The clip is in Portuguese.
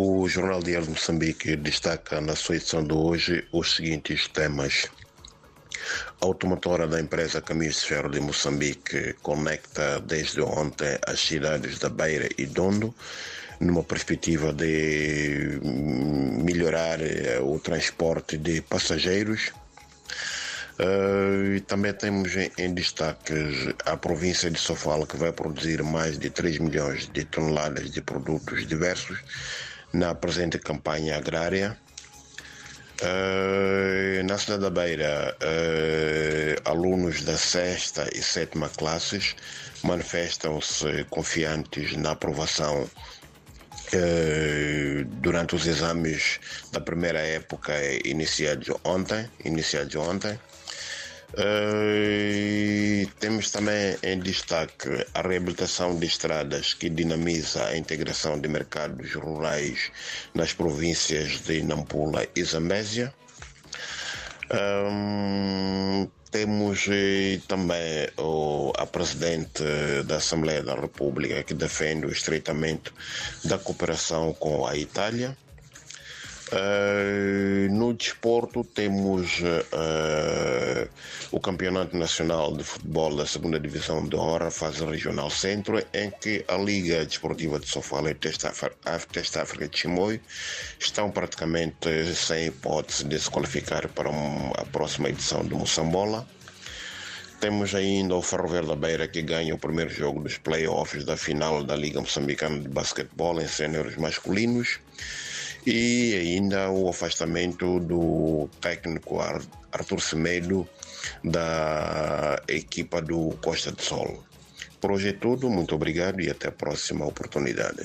O Jornal Diário de Moçambique destaca na sua edição de hoje os seguintes temas. A automotora da empresa Caminhos de Ferro de Moçambique conecta desde ontem as cidades da Beira e Dondo, numa perspectiva de melhorar eh, o transporte de passageiros. Uh, e também temos em, em destaque a província de Sofala, que vai produzir mais de 3 milhões de toneladas de produtos diversos na presente campanha agrária. Uh, na cidade da Beira, uh, alunos da sexta e sétima classes manifestam-se confiantes na aprovação uh, durante os exames da primeira época iniciados ontem. Iniciados ontem. Temos também em destaque a reabilitação de estradas que dinamiza a integração de mercados rurais nas províncias de Nampula e Zambésia. Um, temos eh, também o, a Presidente da Assembleia da República que defende o estreitamento da cooperação com a Itália. Uh, no desporto temos uh, o Campeonato Nacional de Futebol da Segunda Divisão de Honra, fase regional centro, em que a Liga Desportiva de Sofala e Testa África de Chimoio estão praticamente sem hipótese de se qualificar para a próxima edição do Moçambola. Temos ainda o Ferroviário da Beira que ganha o primeiro jogo dos playoffs da final da Liga Moçambicana de Basquetebol em sêniores masculinos e ainda o afastamento do técnico Arthur Semedo da equipa do Costa do Sol. Por hoje é tudo, muito obrigado e até a próxima oportunidade.